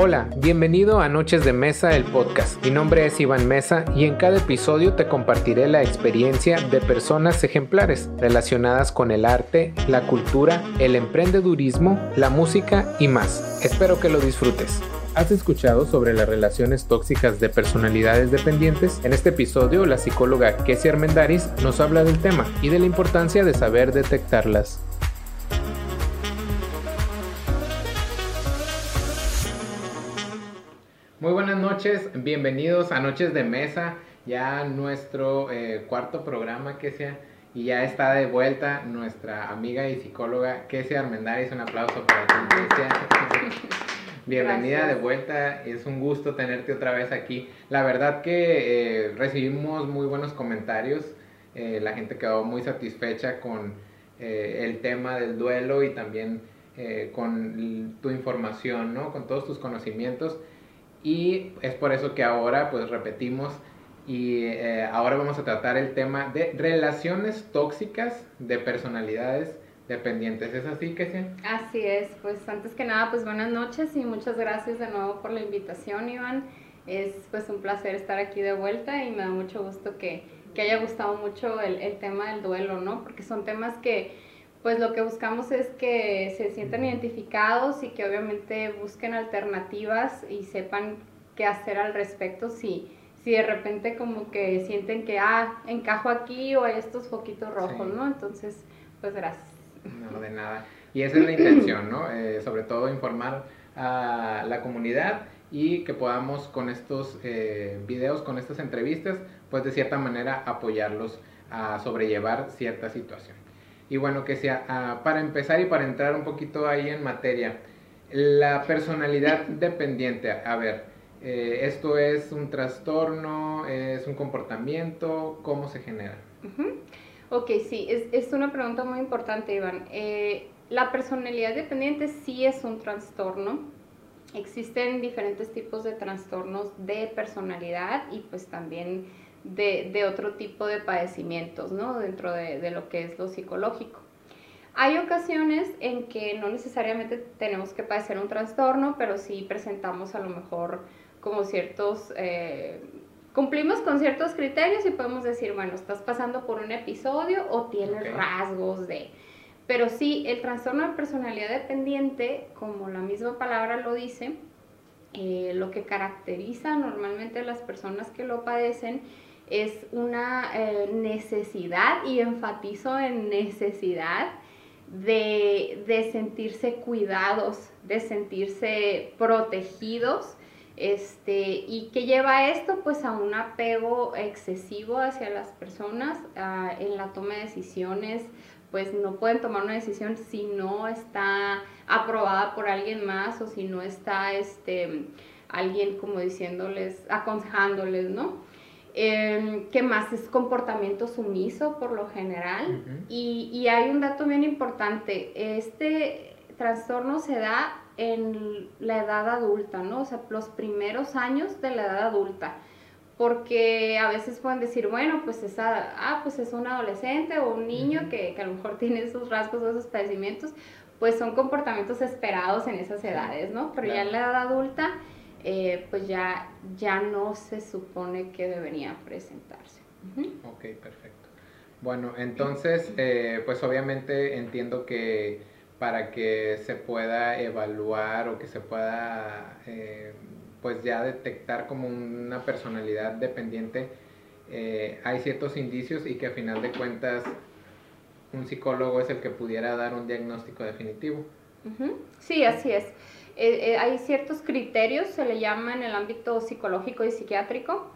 Hola, bienvenido a Noches de Mesa, el podcast. Mi nombre es Iván Mesa y en cada episodio te compartiré la experiencia de personas ejemplares relacionadas con el arte, la cultura, el emprendedurismo, la música y más. Espero que lo disfrutes. ¿Has escuchado sobre las relaciones tóxicas de personalidades dependientes? En este episodio, la psicóloga Kessie Armendaris nos habla del tema y de la importancia de saber detectarlas. Muy buenas noches, bienvenidos a Noches de Mesa, ya nuestro eh, cuarto programa que sea y ya está de vuelta nuestra amiga y psicóloga Kesia Armendáriz, un aplauso para ti Bienvenida de vuelta, es un gusto tenerte otra vez aquí. La verdad que eh, recibimos muy buenos comentarios, eh, la gente quedó muy satisfecha con el tema del duelo y también con tu información, ¿no? con todos tus conocimientos. Y es por eso que ahora pues repetimos y eh, ahora vamos a tratar el tema de relaciones tóxicas de personalidades dependientes. ¿Es así que sí? Así es, pues antes que nada pues buenas noches y muchas gracias de nuevo por la invitación Iván. Es pues un placer estar aquí de vuelta y me da mucho gusto que, que haya gustado mucho el, el tema del duelo, ¿no? Porque son temas que pues lo que buscamos es que se sientan identificados y que obviamente busquen alternativas y sepan qué hacer al respecto si, si de repente como que sienten que, ah, encajo aquí o hay estos foquitos rojos, ¿no? Entonces, pues gracias. No, de nada. Y esa es la intención, ¿no? Eh, sobre todo informar a la comunidad y que podamos con estos eh, videos, con estas entrevistas, pues de cierta manera apoyarlos a sobrellevar cierta situación. Y bueno, que sea, ah, para empezar y para entrar un poquito ahí en materia, la personalidad dependiente, a ver, eh, ¿esto es un trastorno, es un comportamiento? ¿Cómo se genera? Ok, sí, es, es, una pregunta muy importante, Iván. Eh, la personalidad dependiente sí es un trastorno. Existen diferentes tipos de trastornos de personalidad y pues también de, otro tipo de padecimientos, ¿no? Dentro de, lo que es lo psicológico. Hay ocasiones en que no necesariamente tenemos que padecer un trastorno, pero sí presentamos a lo mejor como ciertos, eh, cumplimos con ciertos criterios y podemos decir, bueno, estás pasando por un episodio o tienes rasgos de... Pero sí, el trastorno de personalidad dependiente, como la misma palabra lo dice, eh, lo que caracteriza normalmente a las personas que lo padecen es una eh, necesidad, y enfatizo en necesidad, de, sentirse cuidados, de sentirse protegidos, este, y que lleva esto pues a un apego excesivo hacia las personas en la toma de decisiones, pues no pueden tomar una decisión si no está aprobada por alguien más o si no está este, alguien como diciéndoles, aconsejándoles, ¿no? Eh, ¿Qué más? Es comportamiento sumiso por lo general. y, y, hay un dato bien importante. Este trastorno se da en la edad adulta, ¿no? O sea, los primeros años de la edad adulta. Porque a veces pueden decir, bueno, pues, esa, ah, pues es un adolescente o un niño que, que, a lo mejor tiene esos rasgos o esos padecimientos, pues son comportamientos esperados en esas edades, ¿no? Pero ya en la edad adulta eh, pues ya, ya no se supone que debería presentarse. Ok, perfecto. Bueno, entonces, eh, pues obviamente entiendo que para que se pueda evaluar o que se pueda, eh, pues ya detectar como una personalidad dependiente, hay ciertos indicios y que a final de cuentas un psicólogo es el que pudiera dar un diagnóstico definitivo. Sí, así es. Eh, eh, hay ciertos criterios, se le llama en el ámbito psicológico y psiquiátrico,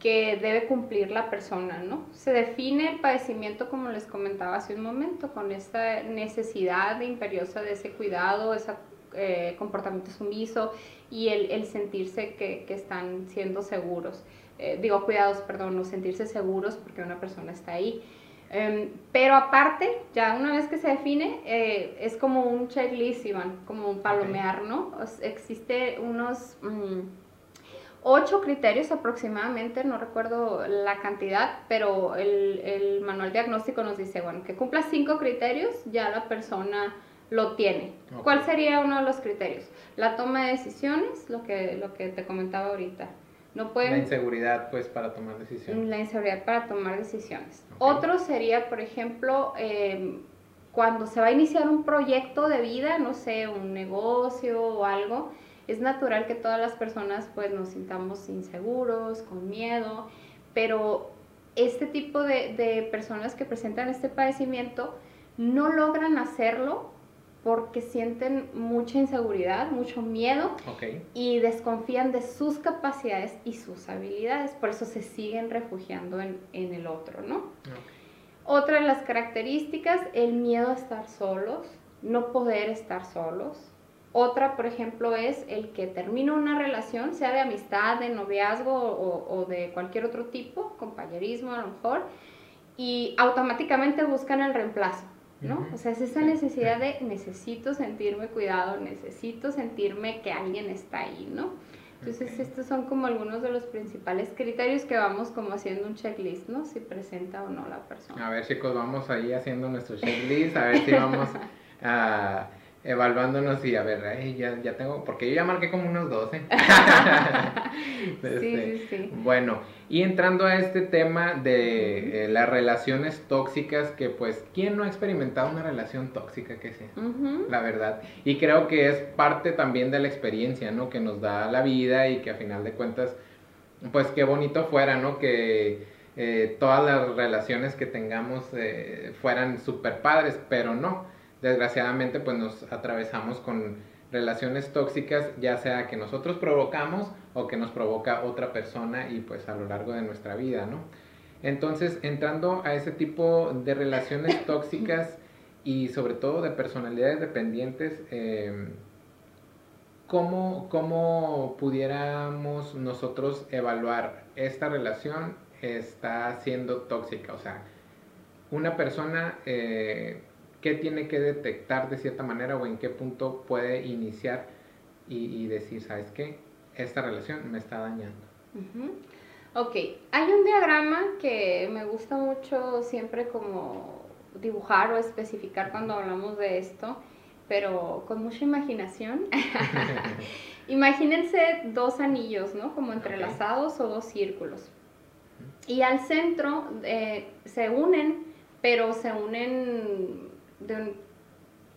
que debe cumplir la persona, ¿no? Se define el padecimiento, como les comentaba hace un momento, con esta necesidad imperiosa de ese cuidado, ese eh, comportamiento sumiso y el, sentirse que, están siendo seguros. digo, cuidados, perdón, no sentirse seguros porque una persona está ahí. Em, pero aparte, ya una vez que se define, eh, es como un checklist, Iván, como un palomear, ¿no? existe unos mm, ocho criterios aproximadamente, no recuerdo la cantidad, pero el, el, manual diagnóstico nos dice, bueno, que cumpla cinco criterios, ya la persona lo tiene. ¿Cuál sería uno de los criterios? La toma de decisiones, lo que, lo que te comentaba ahorita. No La inseguridad, pues, para tomar decisiones. la inseguridad para tomar decisiones. Otro sería, por ejemplo, eh, cuando se va a iniciar un proyecto de vida, no sé, un negocio o algo, es natural que todas las personas pues nos sintamos inseguros, con miedo, pero este tipo de, de personas que presentan este padecimiento no logran hacerlo porque sienten mucha inseguridad, mucho miedo y desconfían de sus capacidades y sus habilidades, por eso se siguen refugiando en, en el otro, ¿no? Otra de las características, el miedo a estar solos, no poder estar solos. Otra, por ejemplo, es el que termina una relación, sea de amistad, de noviazgo o, o de cualquier otro tipo, compañerismo a lo mejor, y automáticamente buscan el reemplazo, ¿no? Ujú. O sea, es esa necesidad de necesito sentirme cuidado, necesito sentirme que alguien está ahí, ¿no? Entonces, Ok. estos son como algunos de los principales criterios que vamos como haciendo un checklist, ¿no? Si presenta o no la persona. A ver, chicos, vamos ahí haciendo nuestro checklist, a ver si vamos ah, evaluándonos y a ver, ay, ya, ya tengo, porque yo ya marqué como unos 12. Sí, Este, sí, sí. Bueno, y entrando a este tema de eh, las relaciones tóxicas, que pues, ¿quién no ha experimentado una relación tóxica que sea? La verdad. Y creo que es parte también de la experiencia, ¿no? Que nos da la vida y que a final de cuentas, pues qué bonito fuera, ¿no? Que eh, todas las relaciones que tengamos eh, fueran super padres, pero no. Desgraciadamente, pues nos atravesamos con relaciones tóxicas, ya sea que nosotros provocamos o que nos provoca otra persona y pues a lo largo de nuestra vida, ¿no? Entonces, entrando a ese tipo de relaciones tóxicas y sobre todo de personalidades dependientes, eh, ¿cómo, ¿cómo pudiéramos nosotros evaluar esta relación está siendo tóxica? O sea, una persona, eh, ¿qué tiene que detectar de cierta manera o en qué punto puede iniciar y, y decir, ¿sabes qué? Esta relación me está dañando. Ujú. Ok, hay un diagrama que me gusta mucho siempre como dibujar o especificar cuando hablamos de esto, pero con mucha imaginación. Imagínense dos anillos, ¿no? Como entrelazados o dos círculos. Y al centro eh, se unen, pero se unen de un-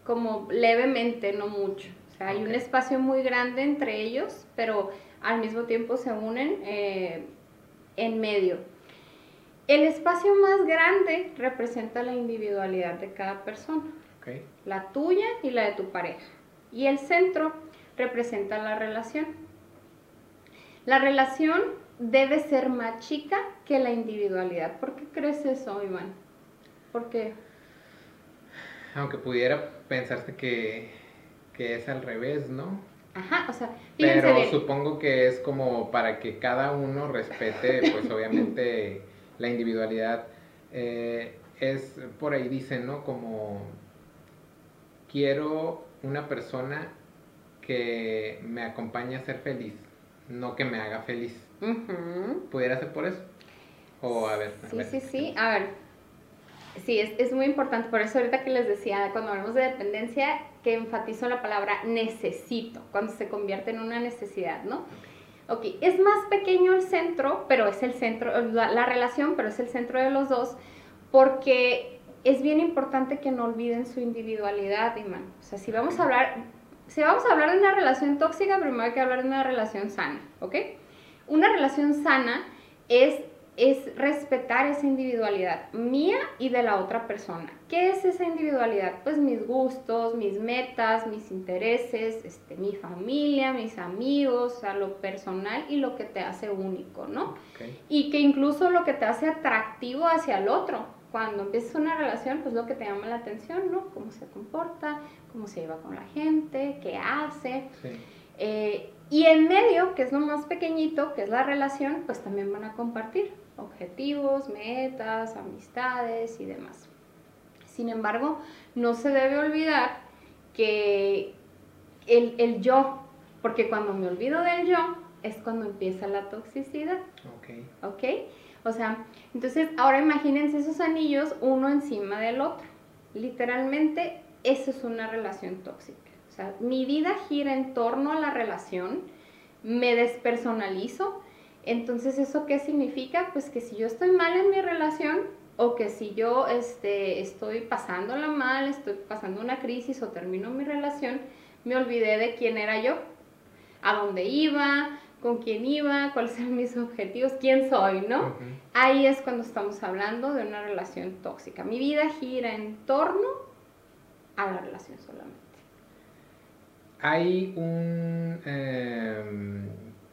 como levemente, no mucho. O sea, hay un Ok. espacio muy grande entre ellos, pero al mismo tiempo se unen eh, en medio. El espacio más grande representa la individualidad de cada persona ¿Ok? la tuya y la de tu pareja. Y el centro representa la relación. La relación debe ser más chica que la individualidad. ¿Por qué crees eso, Iván? Porque Aunque pudiera pensarse que, que es al revés, ¿no? Ajá, o sea, Pero bien. supongo que es como para que cada uno respete, pues obviamente, la individualidad. Eh, es por ahí dicen, ¿no? Como quiero una persona que me acompañe a ser feliz, no que me haga feliz. ¿Pudiera ser por eso? O a ver. a Sí, ver. sí, sí. A ver. Sí, es, es muy importante. Por eso ahorita que les decía, cuando hablamos de dependencia, que enfatizo la palabra necesito, cuando se convierte en una necesidad, ¿no? Ok, es más pequeño el centro, pero es el centro, la, la relación, pero es el centro de los dos, porque es bien importante que no olviden su individualidad, Iman. O sea, si vamos a hablar, si vamos a hablar de una relación tóxica, primero hay que hablar de una relación sana, ¿ok? Una relación sana es, es respetar esa individualidad mía y de la otra persona. ¿Qué es esa individualidad? Pues mis gustos, mis metas, mis intereses, este, mi familia, mis amigos, o sea, lo personal y lo que te hace único, ¿no? Y que incluso lo que te hace atractivo hacia el otro. Cuando empiezas una relación, pues lo que te llama la atención, ¿no? Cómo se comporta, cómo se lleva con la gente, qué hace. Sí. Eh, y en medio, que es lo más pequeñito, que es la relación, pues también van a compartir objetivos, metas, amistades y demás. Sin embargo, no se debe olvidar que el, el yo, porque cuando me olvido del yo, es cuando empieza la toxicidad. Ok. ¿ok? O sea, entonces ahora imagínense esos anillos uno encima del otro. Literalmente eso es una relación tóxica. O sea, mi vida gira en torno a la relación, me despersonalizo. Entonces, ¿eso qué significa? Pues que si yo estoy mal en mi relación o que si yo este, estoy pasándola mal, estoy pasando una crisis o termino mi relación, me olvidé de quién era yo, a dónde iba, con quién iba, cuáles eran mis objetivos, quién soy, ¿no? Ahí es cuando estamos hablando de una relación tóxica. Mi vida gira en torno a la relación solamente. Hay un em,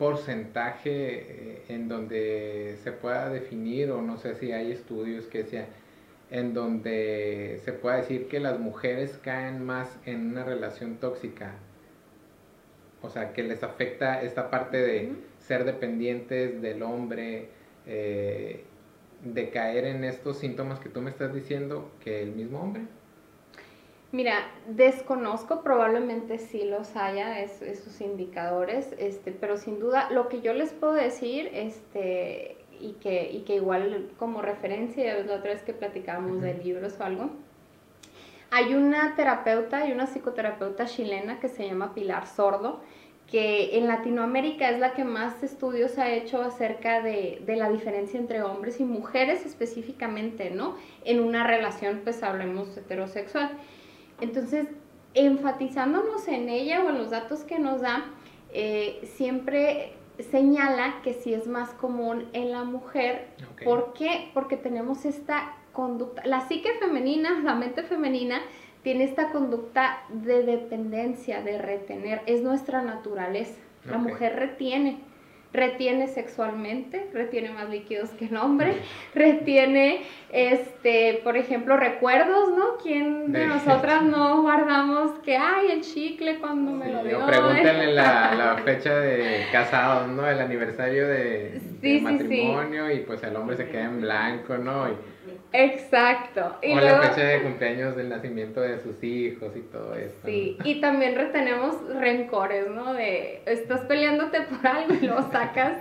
porcentaje eh, en donde se pueda definir, o no sé si hay estudios que sea, en donde se pueda decir que las mujeres caen más en una relación tóxica. O sea, que les afecta esta parte de ser dependientes del hombre, eh, de caer en estos síntomas que tú me estás diciendo que el mismo hombre. Mira, desconozco, probablemente sí los haya esos indicadores, este, pero sin duda lo que yo les puedo decir, este, y que, y que igual como referencia, la otra vez que platicábamos de libros o algo, hay una terapeuta y una psicoterapeuta chilena que se llama Pilar Sordo, que en Latinoamérica es la que más estudios ha hecho acerca de, de, la diferencia entre hombres y mujeres específicamente, ¿no? En una relación, pues hablemos heterosexual. Entonces, enfatizándonos en ella o en los datos que nos da, eh, siempre señala que sí es más común en la mujer. ¿Por qué? Porque tenemos esta conducta, la psique femenina, la mente femenina, tiene esta conducta de dependencia, de retener, es nuestra naturaleza. La mujer retiene retiene sexualmente, retiene más líquidos que el hombre, retiene, este, por ejemplo, recuerdos, ¿no? ¿Quién de, nosotras no guardamos que, ay, el chicle cuando me lo dio? Pregúntenle la, la, fecha de casados, ¿no? El aniversario de, matrimonio y pues el hombre se queda en blanco, ¿no? Y, Exacto. Y o la fecha de cumpleaños del nacimiento de sus hijos y todo eso. Sí, y también retenemos rencores, ¿no? De estás peleándote por algo y lo sacas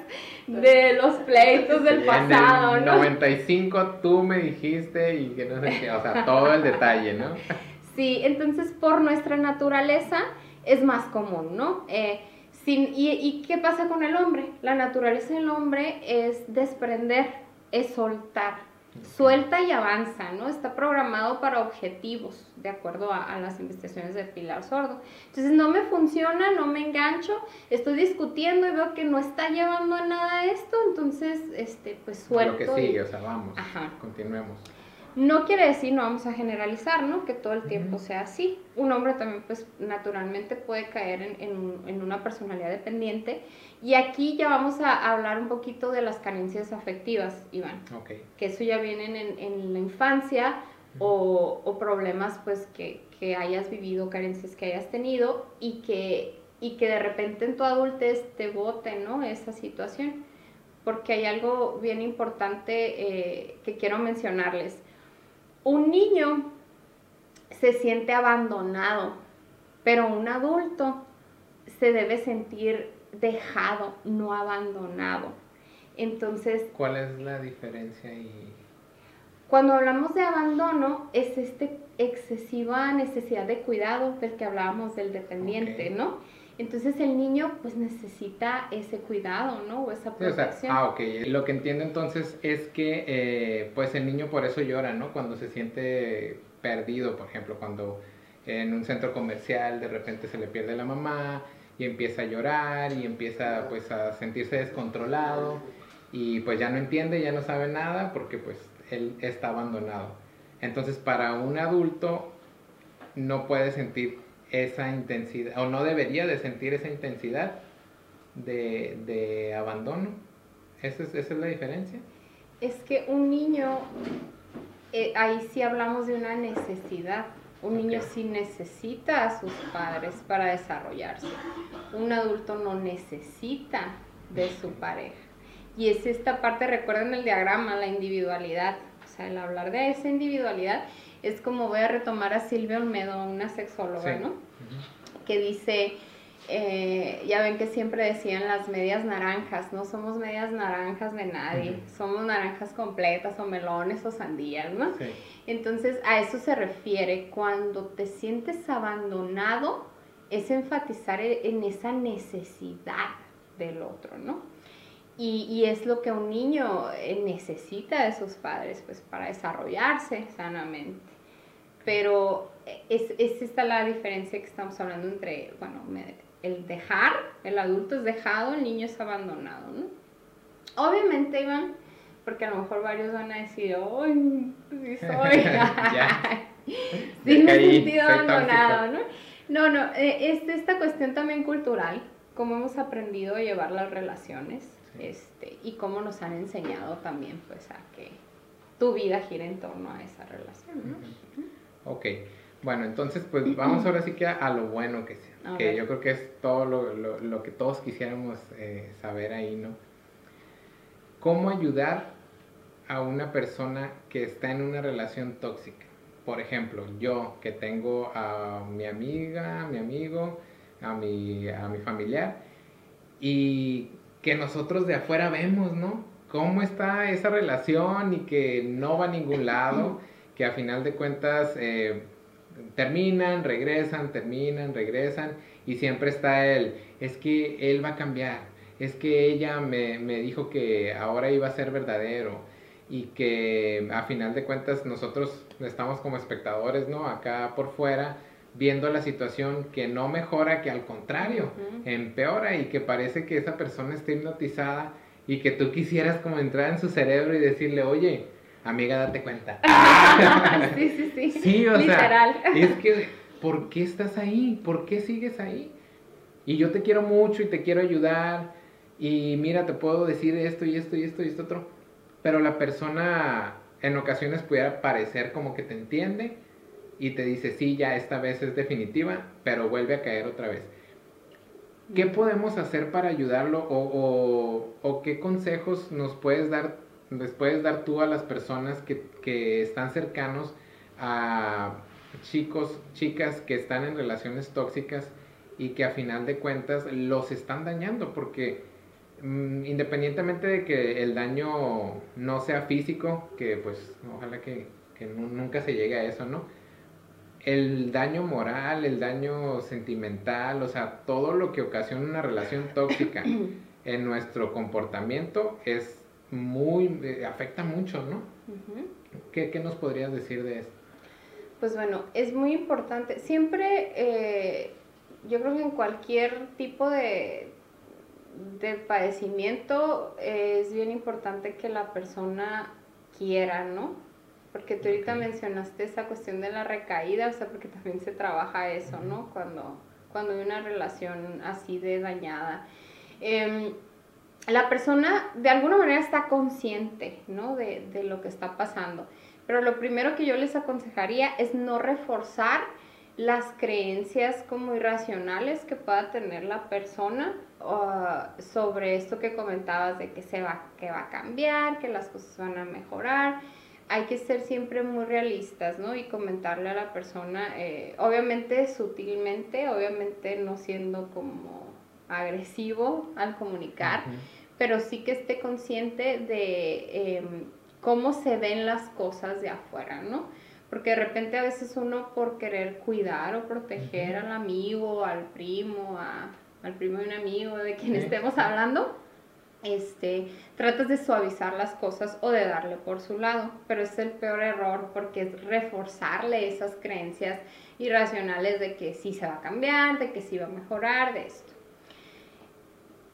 de los pleitos del pasado, en el 95 tú me dijiste y que no sé qué, o sea, todo el detalle, ¿no? Sí, entonces por nuestra naturaleza es más común, ¿no? Eh, sin, y, ¿Y qué pasa con el hombre? La naturaleza del hombre es desprender, es soltar suelta y avanza, ¿no? Está programado para objetivos, de acuerdo a, las investigaciones de Pilar Sordo. Entonces no me funciona, no me engancho, estoy discutiendo y veo que no está llevando a nada esto, entonces, este, pues suelto. Lo que sigue, o sea, vamos, continuemos. No quiere decir, no vamos a generalizar, ¿no? Que todo el tiempo sea así. Un hombre también, pues, naturalmente puede caer en, en una personalidad dependiente y aquí ya vamos a hablar un poquito de las carencias afectivas, Iván. Okay. Que eso ya vienen en, en la infancia o, o, problemas pues que, que, hayas vivido, carencias que hayas tenido y que, y que de repente en tu adultez te bote, ¿no? Esa situación. Porque hay algo bien importante eh, que quiero mencionarles. Un niño se siente abandonado, pero un adulto se debe sentir dejado, no abandonado. Entonces... ¿Cuál es la diferencia y Cuando hablamos de abandono es este excesiva necesidad de cuidado del que hablábamos del dependiente, ¿no? Entonces el niño pues necesita ese cuidado, ¿no? O esa protección. ah, ok. Lo que entiendo entonces es que eh, pues el niño por eso llora, ¿no? Cuando se siente perdido, por ejemplo, cuando en un centro comercial de repente se le pierde la mamá, y empieza a llorar y empieza pues a sentirse descontrolado y pues ya no entiende, ya no sabe nada porque pues él está abandonado. Entonces para un adulto no puede sentir esa intensidad o no debería de sentir esa intensidad de, abandono. ¿Esa es, ¿Esa es la diferencia? Es que un niño, eh, ahí sí hablamos de una necesidad un niño sí necesita a sus padres para desarrollarse. Un adulto no necesita de su pareja. Y es esta parte, recuerden el diagrama, la individualidad. O sea, el hablar de esa individualidad es como voy a retomar a Silvia Olmedo, una sexóloga, ¿no? Que dice, eh, ya ven que siempre decían las medias naranjas, no somos medias naranjas de nadie, somos naranjas completas o melones o sandías, ¿no? Entonces a eso se refiere cuando te sientes abandonado, es enfatizar e, en esa necesidad del otro, ¿no? Y, y, es lo que un niño necesita de sus padres, pues para desarrollarse sanamente. Pero es, es esta la diferencia que estamos hablando entre, bueno, el dejar, el adulto es dejado, el niño es abandonado, ¿no? Obviamente, Iván, porque a lo mejor varios van a decir, ¡ay, sí soy! sí me he sentido abandonado, ¿no? No, no, eh, es esta cuestión también cultural, cómo hemos aprendido a llevar las relaciones, este, y cómo nos han enseñado también, pues, a que tu vida gire en torno a esa relación, ¿no? Ok. Bueno, entonces pues vamos ahora sí que a, lo bueno que sea, que yo creo que es todo lo, que todos quisiéramos eh, saber ahí, ¿no? ¿Cómo ayudar a una persona que está en una relación tóxica? Por ejemplo, yo que tengo a mi amiga, a mi amigo, a mi, a mi familiar, y que nosotros de afuera vemos, ¿no? Cómo está esa relación y que no va a ningún lado, que a final de cuentas... Eh, terminan, regresan, terminan, regresan y siempre está él, es que él va a cambiar, es que ella me, dijo que ahora iba a ser verdadero y que a final de cuentas nosotros estamos como espectadores, ¿no? Acá por fuera viendo la situación que no mejora, que al contrario, empeora y que parece que esa persona está hipnotizada y que tú quisieras como entrar en su cerebro y decirle, oye, amiga, date cuenta. sí, sí, sí. Sí, o Literal. sea, es que, ¿por qué estás ahí? ¿Por qué sigues ahí? Y yo te quiero mucho y te quiero ayudar y mira, te puedo decir esto y esto y esto y esto otro. Pero la persona en ocasiones pudiera parecer como que te entiende y te dice, sí, ya esta vez es definitiva, pero vuelve a caer otra vez. ¿Qué podemos hacer para ayudarlo o, o, o qué consejos nos puedes dar les puedes dar tú a las personas que, que están cercanos a chicos, chicas que están en relaciones tóxicas y que a final de cuentas los están dañando porque mm, independientemente de que el daño no sea físico, que pues ojalá que, que nunca se llegue a eso, ¿no? El daño moral, el daño sentimental, o sea, todo lo que ocasiona una relación tóxica en nuestro comportamiento es muy, eh, afecta mucho, ¿no? ¿Qué, nos podrías decir de eso? Pues bueno, es muy importante. Siempre, eh, yo creo que en cualquier tipo de, de padecimiento es bien importante que la persona quiera, ¿no? Porque tú ahorita mencionaste esa cuestión de la recaída, o sea, porque también se trabaja eso, ¿no? Cuando, cuando hay una relación así de dañada. Em, la persona de alguna manera está consciente, ¿no? De, lo que está pasando. Pero lo primero que yo les aconsejaría es no reforzar las creencias como irracionales que pueda tener la persona sobre esto que comentabas de que se va, que va a cambiar, que las cosas van a mejorar. Hay que ser siempre muy realistas, ¿no? Y comentarle a la persona, eh, obviamente sutilmente, obviamente no siendo como agresivo al comunicar, pero sí que esté consciente de em, cómo se ven las cosas de afuera, ¿no? Porque de repente a veces uno por querer cuidar o proteger al amigo, al primo, al primo de un amigo, de quien estemos hablando, este, tratas de suavizar las cosas o de darle por su lado, pero es el peor error porque es reforzarle esas creencias irracionales de que sí se va a cambiar, de que sí va a mejorar, de esto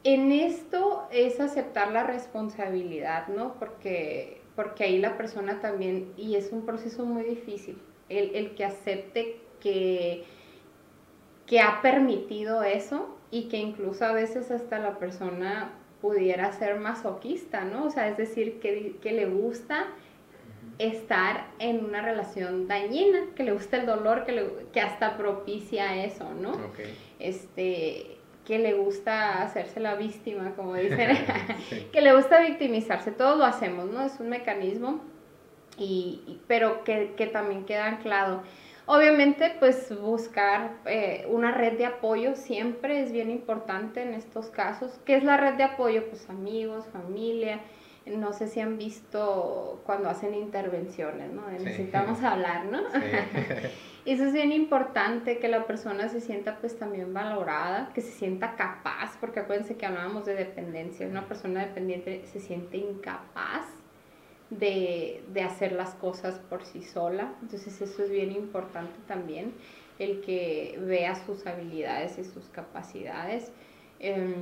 en esto es aceptar la responsabilidad, ¿no? Porque, porque ahí la persona también, y es un proceso muy difícil, el, que acepte que, que ha permitido eso y que incluso a veces hasta la persona pudiera ser masoquista, ¿no? O sea, es decir, que, le gusta estar en una relación dañina, que le gusta el dolor, que, que hasta propicia eso, ¿no? Este, que le gusta hacerse la víctima, como dicen, que le gusta victimizarse, todos lo hacemos, ¿no? Es un mecanismo, y, pero que, que, también queda anclado. Obviamente, pues buscar eh, una red de apoyo siempre es bien importante en estos casos. ¿Qué es la red de apoyo? Pues amigos, familia. No sé si han visto cuando hacen intervenciones, ¿no? Necesitamos hablar, ¿no? Sí. Eso es bien importante, que la persona se sienta pues también valorada, que se sienta capaz, porque acuérdense que hablábamos de dependencia, una persona dependiente se siente incapaz de, hacer las cosas por sí sola. Entonces eso es bien importante también, el que vea sus habilidades y sus capacidades, em,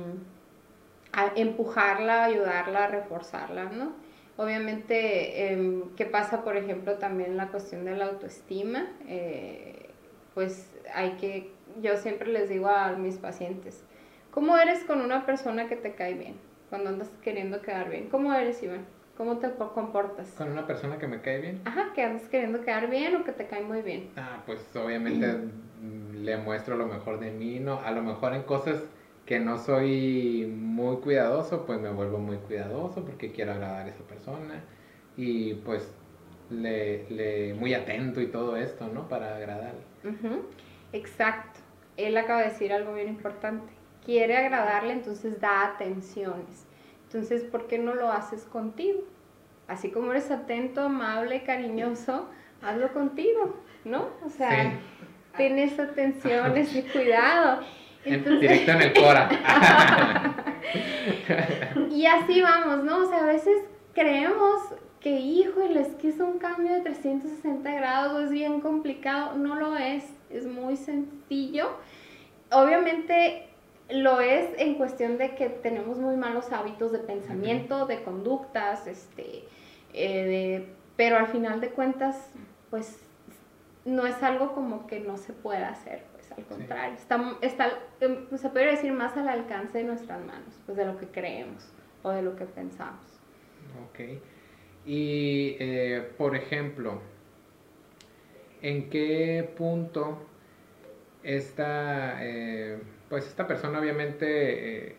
empujarla, ayudarla, reforzarla, ¿no? Obviamente, em, ¿qué pasa, por ejemplo, también la cuestión de la autoestima? Eh, pues hay que, yo siempre les digo a mis pacientes, ¿cómo eres con una persona que te cae bien? Cuando andas queriendo quedar bien, ¿cómo eres, Iván? ¿Cómo te comportas? Con una persona que me cae bien. Ajá, que andas queriendo quedar bien o que te cae muy bien. Ah, pues obviamente le muestro lo mejor de mí, ¿no? A lo mejor en cosas que no soy muy cuidadoso, pues me vuelvo muy cuidadoso porque quiero agradar a esa persona y pues le, le muy atento y todo esto, ¿no? Para agradarle. Exacto. Él acaba de decir algo bien importante. Quiere agradarle, entonces da atenciones. Entonces, ¿por qué no lo haces contigo? Así como eres atento, amable, cariñoso, hazlo contigo, ¿no? O sea, tienes atención, ese cuidado. Directo en el cora. y así vamos, ¿no? O sea, a veces creemos que, híjole, es que es un cambio de 360 grados, es bien complicado. No lo es, es muy sencillo. Obviamente lo es en cuestión de que tenemos muy malos hábitos de pensamiento, de conductas, este, eh, pero al final de cuentas, pues no es algo como que no se pueda hacer, pues al contrario, está, está, em, se podría decir más al alcance de nuestras manos, pues de lo que creemos o de lo que pensamos. Ok. Y, eh, por ejemplo, ¿en qué punto está... Eh, pues esta persona obviamente, eh,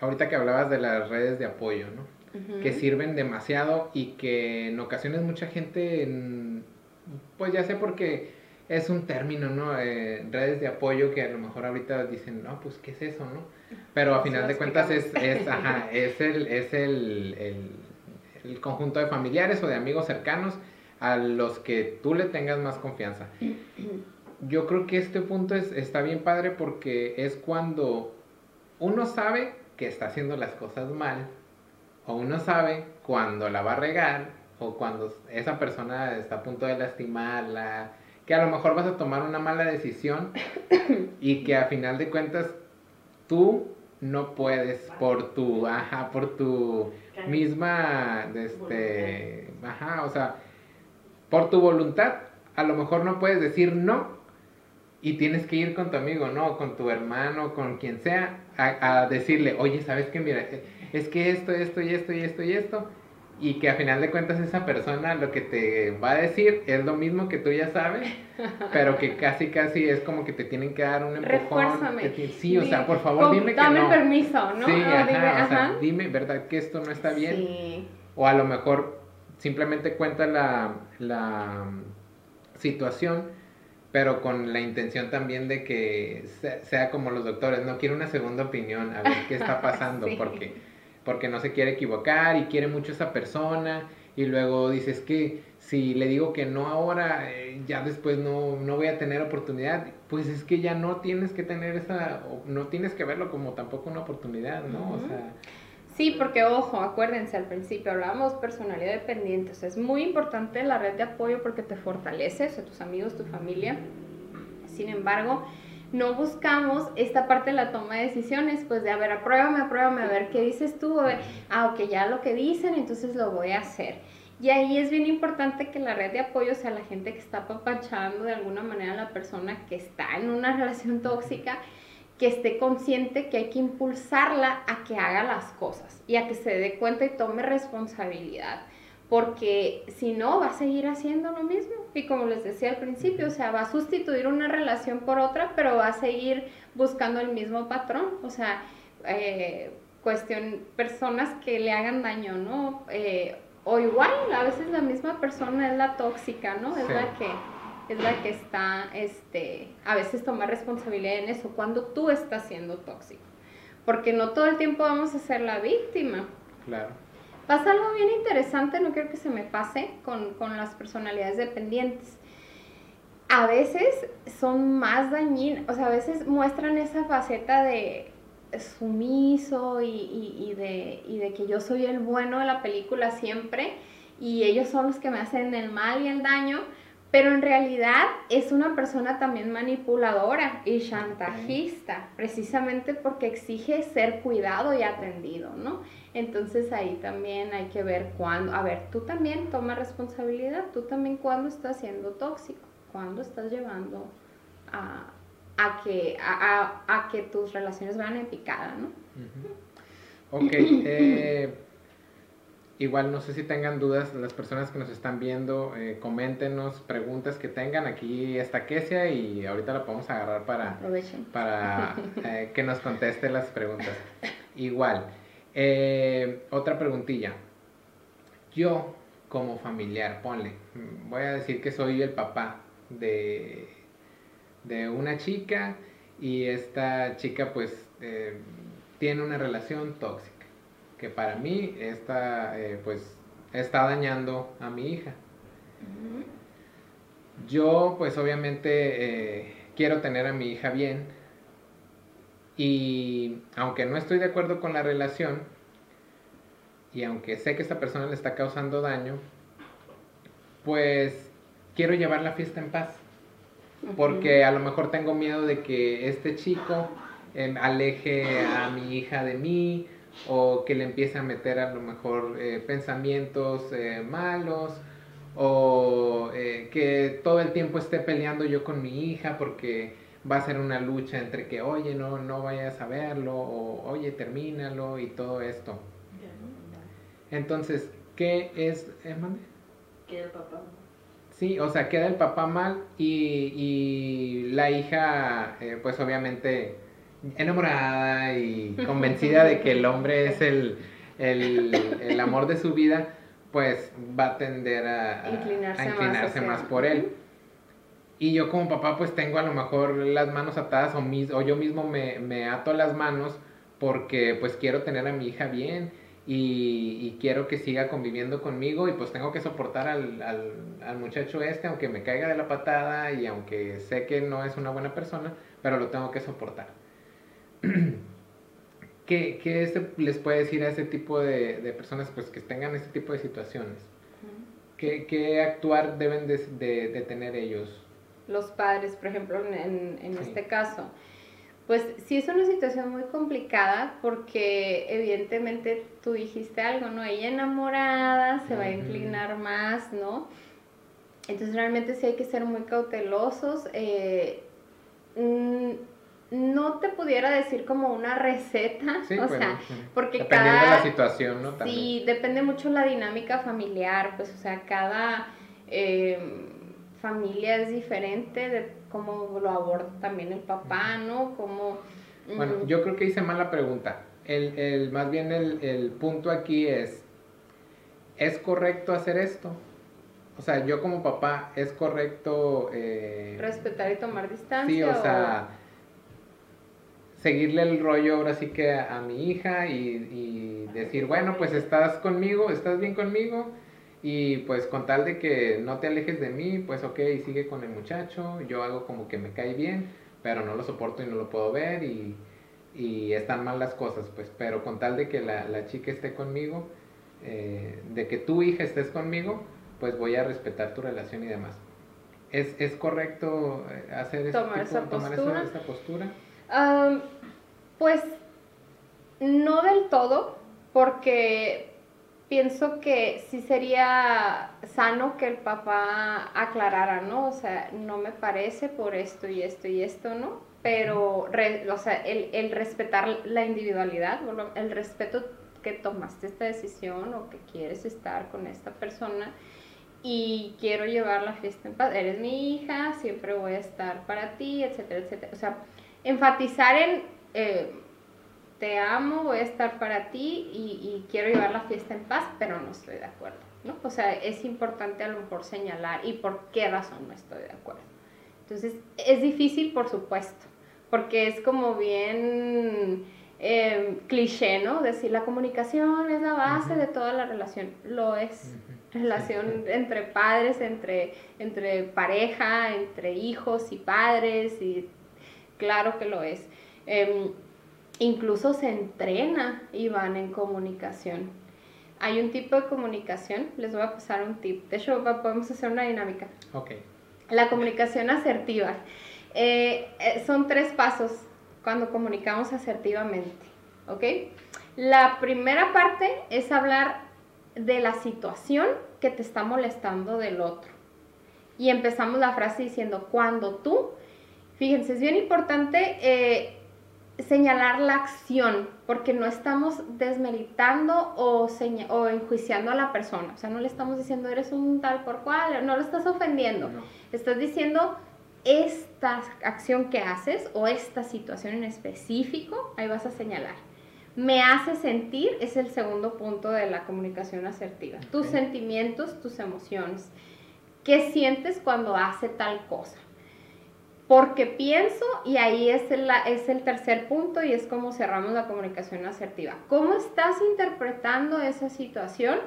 ahorita que hablabas de las redes de apoyo, ¿no? Que sirven demasiado y que en ocasiones mucha gente, pues ya sé porque es un término, ¿no? Eh, redes de apoyo que a lo mejor ahorita dicen, no, pues ¿qué es eso, no? Pero a final de cuentas es, es, ajá, es, el, es el, el, el conjunto de familiares o de amigos cercanos a los que tú le tengas más confianza yo creo que este punto es, está bien padre porque es cuando uno sabe que está haciendo las cosas mal, o uno sabe cuando la va a regar, o cuando esa persona está a punto de lastimarla, que a lo mejor vas a tomar una mala decisión y que a final de cuentas tú no puedes por tu, ajá, por tu misma, este, ajá, o sea, por tu voluntad, a lo mejor no puedes decir no y tienes que ir con tu amigo, ¿no? Con tu hermano, con quien sea, a, decirle, oye, ¿sabes qué? Mira, es que esto, esto y esto y esto y esto. Y que a final de cuentas esa persona lo que te va a decir es lo mismo que tú ya sabes, pero que casi casi es como que te tienen que dar un empujón. sí, o sea, por favor dime que dame no. permiso, ¿no? Sí, ajá, o sea, dime, ¿verdad? Que esto no está bien. Sí. O a lo mejor simplemente cuenta la, la situación pero con la intención también de que sea, como los doctores, no quiere una segunda opinión, a ver qué está pasando, porque, porque no se quiere equivocar y quiere mucho esa persona, y luego dices que si le digo que no ahora, eh, ya después no, no voy a tener oportunidad, pues es que ya no tienes que tener esa, no tienes que verlo como tampoco una oportunidad, ¿no? O sea... Sí, porque ojo, acuérdense, al principio hablábamos personalidad dependiente, o sea, es muy importante la red de apoyo porque te fortalece, o sea, tus amigos, tu familia. Sin embargo, no buscamos esta parte de la toma de decisiones, pues de, a ver, apruébame, apruébame, a ver qué dices tú, a ver, ah, ok, ya lo que dicen, entonces lo voy a hacer. Y ahí es bien importante que la red de apoyo sea la gente que está apapachando de alguna manera a la persona que está en una relación tóxica que esté consciente que hay que impulsarla a que haga las cosas y a que se dé cuenta y tome responsabilidad. Porque si no, va a seguir haciendo lo mismo. Y como les decía al principio, o sea, va a sustituir una relación por otra, pero va a seguir buscando el mismo patrón. O sea, eh, cuestión, personas que le hagan daño, ¿no? Eh, o igual, a veces la misma persona es la tóxica, ¿no? Es la que es la que está, este, a veces tomar responsabilidad en eso, cuando tú estás siendo tóxico. Porque no todo el tiempo vamos a ser la víctima. Claro. Pasa algo bien interesante, no quiero que se me pase con, con las personalidades dependientes. A veces son más dañinas, o sea, a veces muestran esa faceta de sumiso y, y, y, de, y de que yo soy el bueno de la película siempre y ellos son los que me hacen el mal y el daño, pero en realidad es una persona también manipuladora y chantajista, precisamente porque exige ser cuidado y atendido, ¿no? Entonces ahí también hay que ver cuándo, a ver, tú también toma responsabilidad, tú también cuándo estás siendo tóxico, cuándo estás llevando a, a que, a, a, que tus relaciones vayan en picada, ¿no? Ok, eh, igual no sé si tengan dudas las personas que nos están viendo, eh, coméntenos preguntas que tengan, aquí está Kesia y ahorita la podemos agarrar para, para eh, que nos conteste las preguntas. Igual, eh, otra preguntilla, yo como familiar, ponle, voy a decir que soy el papá de de una chica y esta chica pues tiene una relación tóxica que para mí está eh, pues está dañando a mi hija. Yo pues obviamente eh, quiero tener a mi hija bien y aunque no estoy de acuerdo con la relación y aunque sé que esta persona le está causando daño, pues quiero llevar la fiesta en paz. Porque a lo mejor tengo miedo de que este chico em, aleje a mi hija de mí o que le empiece a meter a lo mejor eh, pensamientos eh, malos o eh, que todo el tiempo esté peleando yo con mi hija porque va a ser una lucha entre que oye no no vayas a verlo o oye termínalo y todo esto. Entonces qué es eh, que el papá Sí, o sea, queda el papá mal y, y la hija, pues obviamente enamorada y convencida de que el hombre es el, el, el amor de su vida, pues va a tender a, inclinarse, a inclinarse más, más, por él. Y yo como papá pues tengo a lo mejor las manos atadas o, mis, o yo mismo me, me ato las manos porque pues quiero tener a mi hija bien y, quiero que siga conviviendo conmigo y pues tengo que soportar al, al, al, muchacho este, aunque me caiga de la patada y aunque sé que no es una buena persona, pero lo tengo que soportar. ¿Qué, qué este les puede decir a ese tipo de, de, personas pues, que tengan este tipo de situaciones? ¿Qué, qué actuar deben de, de, de, tener ellos? Los padres, por ejemplo, en, en sí. este caso pues sí es una situación muy complicada porque evidentemente tú dijiste algo, ¿no? Ella enamorada se va a inclinar más, ¿no? Entonces realmente sí hay que ser muy cautelosos. Eh, no te pudiera decir como una receta, sí, o bueno, sea, porque Dependiendo cada... de la situación, ¿no? También. Sí, depende mucho la dinámica familiar, pues, o sea, cada eh, familia es diferente de cómo lo aborda también el papá, ¿no? Cómo, bueno, yo creo que hice mal la pregunta. El, el, más bien el, el punto aquí es, ¿es correcto hacer esto? O sea, yo como papá, ¿es correcto... Eh, Respetar y tomar distancia? Sí, o, o, sea, seguirle el rollo ahora sí que a, a mi hija y, y decir, bueno, pues estás conmigo, estás bien conmigo, y pues con tal de que no te alejes de mí, pues ok, sigue con el muchacho, yo hago como que me cae bien, pero no lo soporto y no lo puedo ver y, y están mal las cosas, pues, pero con tal de que la, la chica esté conmigo, eh, de que tu hija estés conmigo, pues voy a respetar tu relación y demás. ¿Es, es correcto eh, hacer tomar, este tipo, esa, tomar postura? Esa, esa postura? Um, pues no del todo, porque pienso que sí sería sano que el papá aclarara, ¿no? O sea, no me parece por esto y esto y esto, ¿no? Pero, o sea, el, el, respetar la individualidad, el respeto que tomaste esta decisión o que quieres estar con esta persona y quiero llevar la fiesta en paz. Eres mi hija, siempre voy a estar para ti, etcétera, etcétera. O sea, enfatizar en... Eh, te amo, voy a estar para ti y, y, quiero llevar la fiesta en paz, pero no estoy de acuerdo. ¿no? O sea, es importante a lo mejor señalar y por qué razón no estoy de acuerdo. Entonces, es difícil, por supuesto, porque es como bien eh, cliché, ¿no? Decir la comunicación es la base de toda la relación. Lo es. Relación entre padres, entre, entre pareja, entre hijos y padres, y claro que lo es. Em, incluso se entrena, Iván, en comunicación. Hay un tipo de comunicación, les voy a pasar un tip. De hecho, podemos hacer una dinámica. Ok. La comunicación asertiva. Eh, eh, son tres pasos cuando comunicamos asertivamente, ¿ok? La primera parte es hablar de la situación que te está molestando del otro. Y empezamos la frase diciendo, cuando tú, fíjense, es bien importante eh, señalar la acción, porque no estamos desmeritando o, o, enjuiciando a la persona. O sea, no le estamos diciendo, eres un tal por cual, no lo estás ofendiendo. Estás diciendo, esta acción que haces o esta situación en específico, ahí vas a señalar. Me hace sentir, es el segundo punto de la comunicación asertiva. Tus sentimientos, tus emociones. ¿Qué sientes cuando hace tal cosa? Porque pienso, y ahí es el, es el tercer punto y es como cerramos la comunicación asertiva. ¿Cómo estás interpretando esa situación?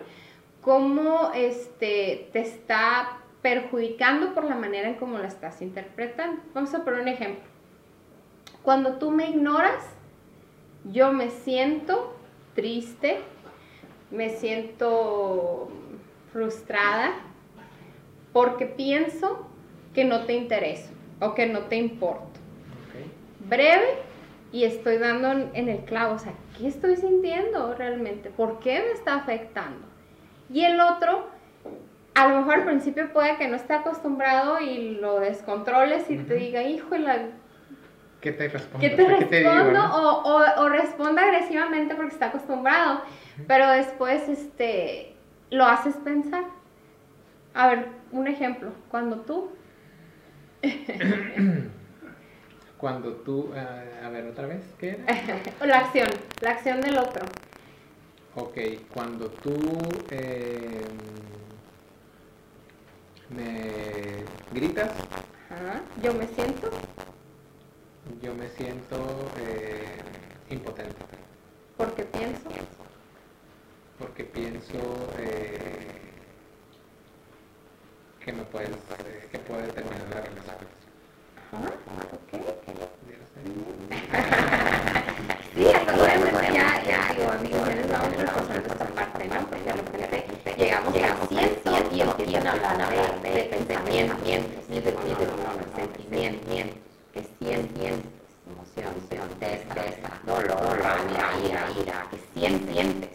¿Cómo este, te está perjudicando por la manera en cómo la estás interpretando. Vamos a poner un ejemplo. Cuando tú me ignoras, yo me siento triste, me siento frustrada porque pienso que no te intereso o que no te importo. Breve y estoy dando en el clavo, o sea, ¿qué estoy sintiendo realmente? ¿Por qué me está afectando? Y el otro, a lo mejor al principio puede que no esté acostumbrado y lo descontroles y te diga, híjole, ¿qué te respondo? ¿Qué te respondo? o, o, responda agresivamente porque está acostumbrado, pero después este, lo haces pensar. A ver, un ejemplo, cuando tú... cuando tú, uh, a ver otra vez, ¿qué la acción, la acción del otro. Ok, cuando tú... Eh, me gritas. Yo me siento. Yo me siento eh, impotente. ¿Por qué pienso? Porque pienso eh, que no puedes, eh, que puede terminar la relación. Ajá, ok. sí, entonces ya, ya, digo, amigos, ya vamos repasando esta parte, ¿no? Porque de llegamos, llegamos de, de pensamientos de, sentimientos, que sienten emoción, tristeza, dolor, rabia, ira, ira, que sientes,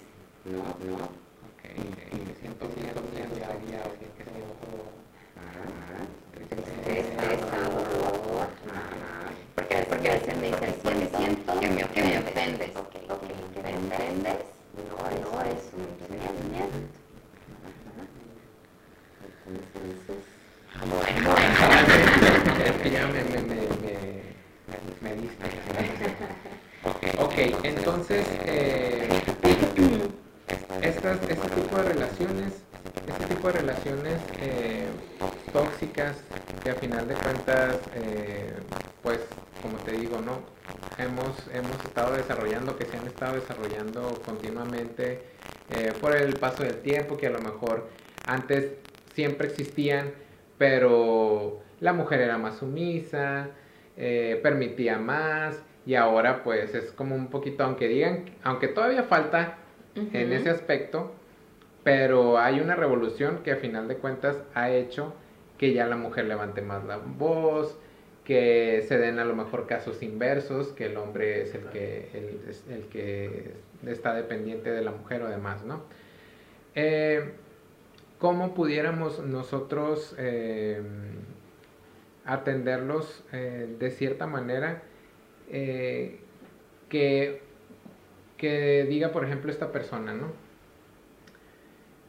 ¿no? ¿no? Ok, me siento miedo, miedo, rabia, o que siento que a final de cuentas, eh, pues, como te digo, ¿no? Hemos, hemos estado desarrollando, que se han estado desarrollando continuamente eh, por el paso del tiempo, que a lo mejor antes siempre existían, pero la mujer era más sumisa, eh, permitía más y ahora pues es como un poquito, aunque digan, aunque todavía falta en ese aspecto, pero hay una revolución que a final de cuentas ha hecho que ya la mujer levante más la voz, que se den a lo mejor casos inversos, que el hombre es el que, el, el que está dependiente de la mujer o demás, ¿no? Eh, ¿Cómo pudiéramos nosotros eh, atenderlos eh, de cierta manera que, que diga, por ejemplo, esta persona, ¿no?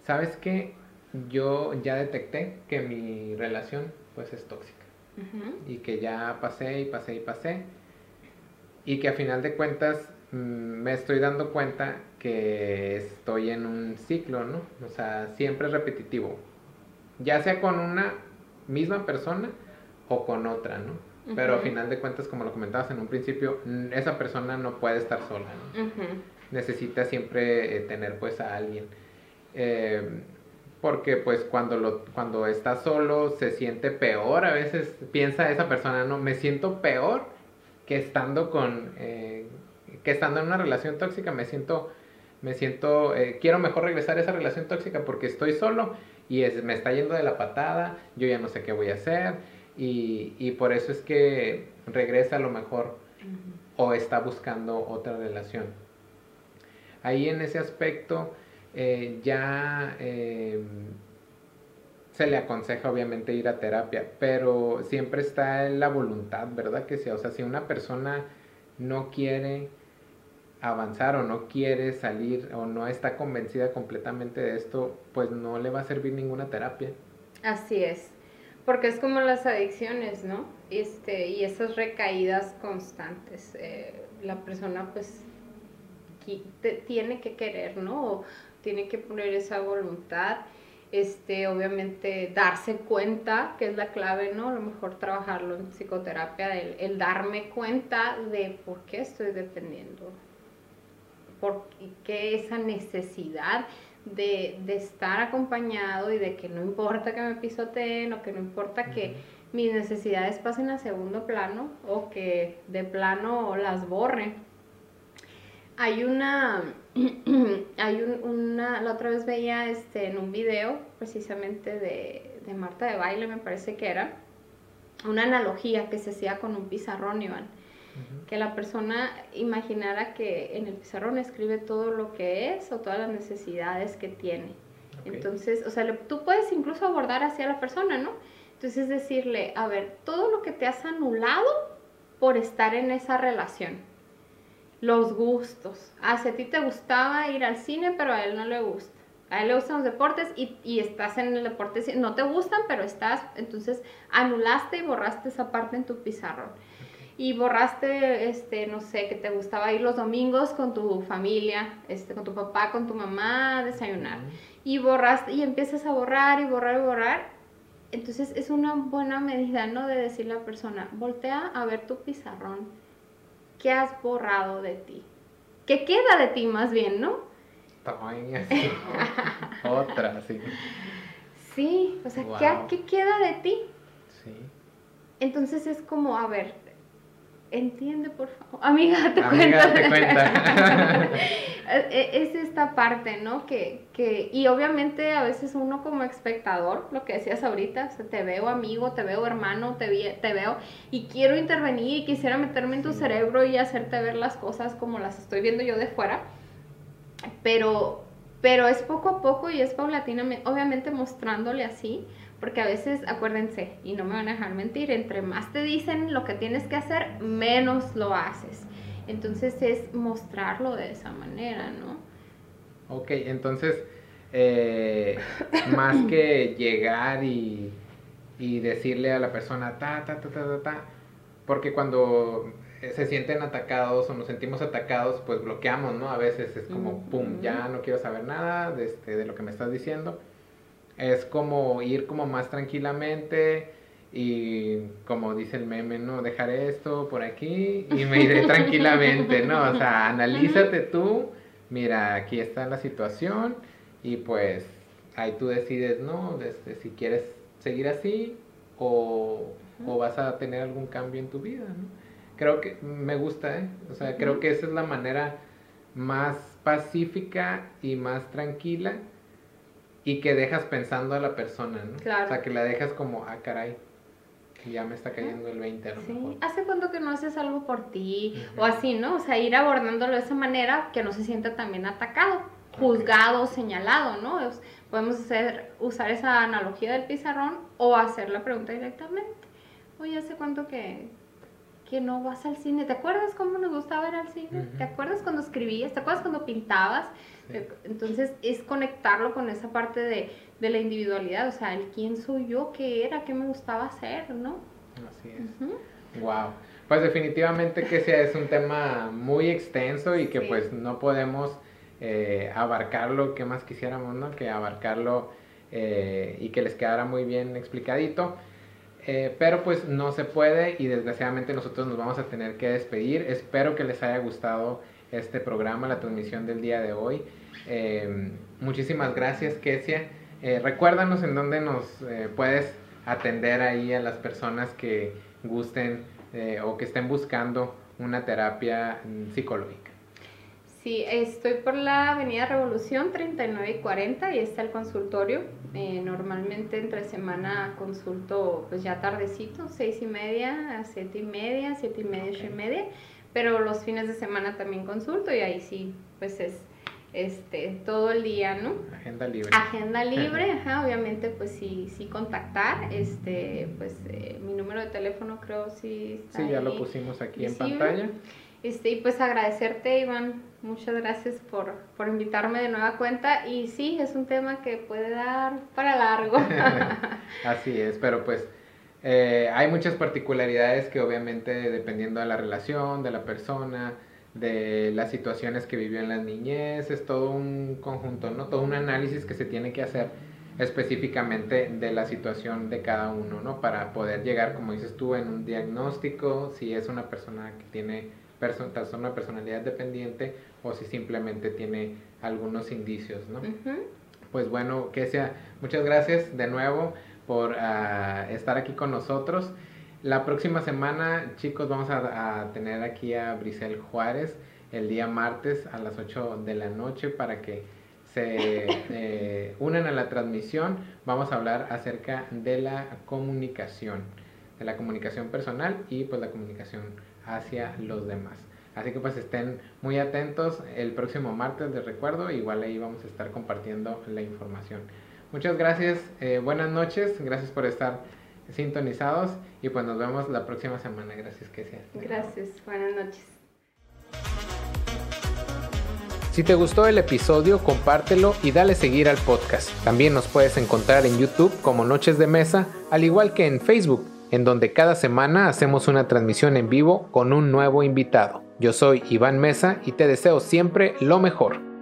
¿Sabes qué? Yo ya detecté que mi relación pues es tóxica y que ya pasé y pasé y pasé y que a final de cuentas mm, me estoy dando cuenta que estoy en un ciclo, ¿no? O sea, siempre es repetitivo. Ya sea con una misma persona o con otra, ¿no? Pero a final de cuentas, como lo comentabas en un principio, esa persona no puede estar sola, ¿no? Necesita siempre eh, tener pues a alguien. Eh, porque pues cuando, lo, cuando está solo se siente peor, a veces piensa esa persona, no, me siento peor que estando con, eh, que estando en una relación tóxica, me siento, me siento, quiero mejor regresar a esa relación tóxica porque estoy solo y es, me está yendo de la patada, yo ya no sé qué voy a hacer, y, por eso es que regresa a lo mejor o está buscando otra relación. Ahí en ese aspecto eh, ya eh, se le aconseja obviamente ir a terapia, pero siempre está en la voluntad, ¿verdad? Que sea, o sea, si una persona no quiere avanzar o no quiere salir o no está convencida completamente de esto, pues no le va a servir ninguna terapia. Así es. Porque es como las adicciones, ¿no? Este, y esas recaídas constantes. Eh, la persona pues tiene que querer, ¿no? Tiene que poner esa voluntad. Este, obviamente darse cuenta, que es la clave, ¿no? A lo mejor trabajarlo en psicoterapia, el, el darme cuenta de por qué estoy dependiendo, por qué esa necesidad de, estar acompañado y de que no importa que me pisoteen o que no importa que mis necesidades pasen a segundo plano o que de plano las borren. Hay una, hay una, la otra vez veía este, en un video precisamente de, de Marta de Baile, me parece que era, una analogía que se hacía con un pizarrón, Iván que la persona imaginara que en el pizarrón escribe todo lo que es o todas las necesidades que tiene. Entonces, o sea, tú puedes incluso abordar hacia la persona, ¿no? Entonces decirle, a ver, todo lo que te has anulado por estar en esa relación. Los gustos. Ah, si a ti te gustaba ir al cine, pero a él no le gusta. A él le gustan los deportes y, y estás en el deporte, no te gustan, pero estás, entonces anulaste y borraste esa parte en tu pizarrón y borraste, este, no sé, que te gustaba ir los domingos con tu familia, este, con tu papá, con tu mamá a desayunar. Y borraste, y empiezas a borrar y borrar y borrar. Entonces es una buena medida, ¿no? De decirle a la persona, voltea a ver tu pizarrón. ¿Qué has borrado de ti? ¿Qué queda de ti más bien, no? Otra, sí. Sí, o sea, ¿qué, ¿qué queda de ti? Sí. Entonces es como, a ver, entiende, por favor. Amiga, te Amiga, te cuenta. es esta parte, ¿no? Que, que, y obviamente a veces uno como espectador, lo que decías ahorita, te veo amigo, te veo hermano, te, te veo y quiero intervenir y quisiera meterme en tu cerebro y hacerte ver las cosas como las estoy viendo yo de fuera. Pero, pero es poco a poco y es paulatinamente, obviamente mostrándole así porque a veces, acuérdense, y no me van a dejar mentir, entre más te dicen lo que tienes que hacer, menos lo haces. Entonces es mostrarlo de esa manera, ¿no? Ok, entonces, eh, más que llegar y, y, decirle a la persona, ta, ta, ta, ta, ta, ta, porque cuando se sienten atacados o nos sentimos atacados, pues bloqueamos, ¿no? A veces es como, pum, ya no quiero saber nada de, este, de lo que me estás diciendo es como ir como más tranquilamente y como dice el meme, ¿no? Dejar esto por aquí y me iré tranquilamente, ¿no? O sea, analízate tú, mira, aquí está la situación y pues ahí tú decides, ¿no? Desde, si quieres seguir así o, o, vas a tener algún cambio en tu vida, ¿no? Creo que me gusta, ¿eh? O sea, creo que esa es la manera más pacífica y más tranquila y que dejas pensando a la persona, ¿no? Claro. O sea, que la dejas como, ah, caray, ya me está cayendo el 20 a lo sí. ¿Hace cuánto que no haces algo por ti? O así, ¿no? O sea, ir abordándolo de esa manera que no se sienta también atacado, juzgado, señalado, ¿no? podemos hacer, usar esa analogía del pizarrón o hacer la pregunta directamente. Oye, ¿hace cuánto que, que no vas al cine? ¿Te acuerdas cómo nos gustaba ir al cine? ¿Te acuerdas cuando escribías? ¿Te acuerdas cuando pintabas? Entonces es conectarlo con esa parte de, de, la individualidad, o sea, el quién soy yo, qué era, qué me gustaba hacer, ¿no? Así es. Wow. Pues definitivamente que sea es un tema muy extenso y que pues no podemos eh, abarcarlo, que más quisiéramos, ¿no? Que abarcarlo eh, y que les quedara muy bien explicadito. Eh, pero pues no se puede y desgraciadamente nosotros nos vamos a tener que despedir. Espero que les haya gustado este programa, la transmisión del día de hoy. muchísimas gracias, Kesia. recuérdanos en dónde nos puedes atender ahí a las personas que gusten o que estén buscando una terapia mm, psicológica. Sí, estoy por la Avenida Revolución 39 y 40 y está el consultorio. Eh, normalmente entre semana consulto pues ya tardecito, seis y media a siete y media, siete y media, ocho y media, pero los fines de semana también consulto y ahí sí, pues es este todo el día, ¿no? Agenda libre. Agenda libre, ajá, obviamente pues sí, sí contactar, este, pues eh, mi número de teléfono creo sí está Sí, ya lo pusimos aquí en pantalla. Este, y pues agradecerte, Iván, muchas gracias por, por, invitarme de nueva cuenta. Y sí, es un tema que puede dar para largo. Así es, pero pues eh, hay muchas particularidades que obviamente dependiendo de la relación, de la persona, de las situaciones que vivió en la niñez, es todo un conjunto, ¿no? Todo un análisis que se tiene que hacer específicamente de la situación de cada uno, ¿no? Para poder llegar, como dices tú, en un diagnóstico, si es una persona que tiene una personalidad dependiente o si simplemente tiene algunos indicios, ¿no? Pues bueno, que sea, muchas gracias de nuevo por ah, estar aquí con nosotros. La próxima semana, chicos, vamos a, tener aquí a Brisel Juárez el día martes a las 8 de la noche para que se eh, unan a la transmisión. Vamos a hablar acerca de la comunicación, de la comunicación personal y pues la comunicación hacia los demás. Así que pues estén muy atentos el próximo martes, de recuerdo, igual ahí vamos a estar compartiendo la información. Muchas gracias, eh, buenas noches, gracias por estar sintonizados y pues nos vemos la próxima semana. Gracias, que sea. Gracias, buenas noches. Si te gustó el episodio, compártelo y dale seguir al podcast. También nos puedes encontrar en YouTube como Noches de Mesa, al igual que en Facebook en donde cada semana hacemos una transmisión en vivo con un nuevo invitado. Yo soy Iván Mesa y te deseo siempre lo mejor.